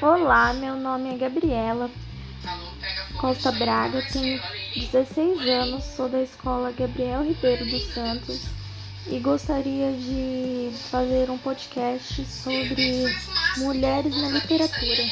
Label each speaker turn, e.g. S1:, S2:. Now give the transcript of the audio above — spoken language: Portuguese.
S1: Olá, meu nome é Gabriela Costa Braga, tenho 16 anos, sou da escola Gabriel Ribeiro dos Santos e gostaria de fazer um podcast sobre mulheres na literatura.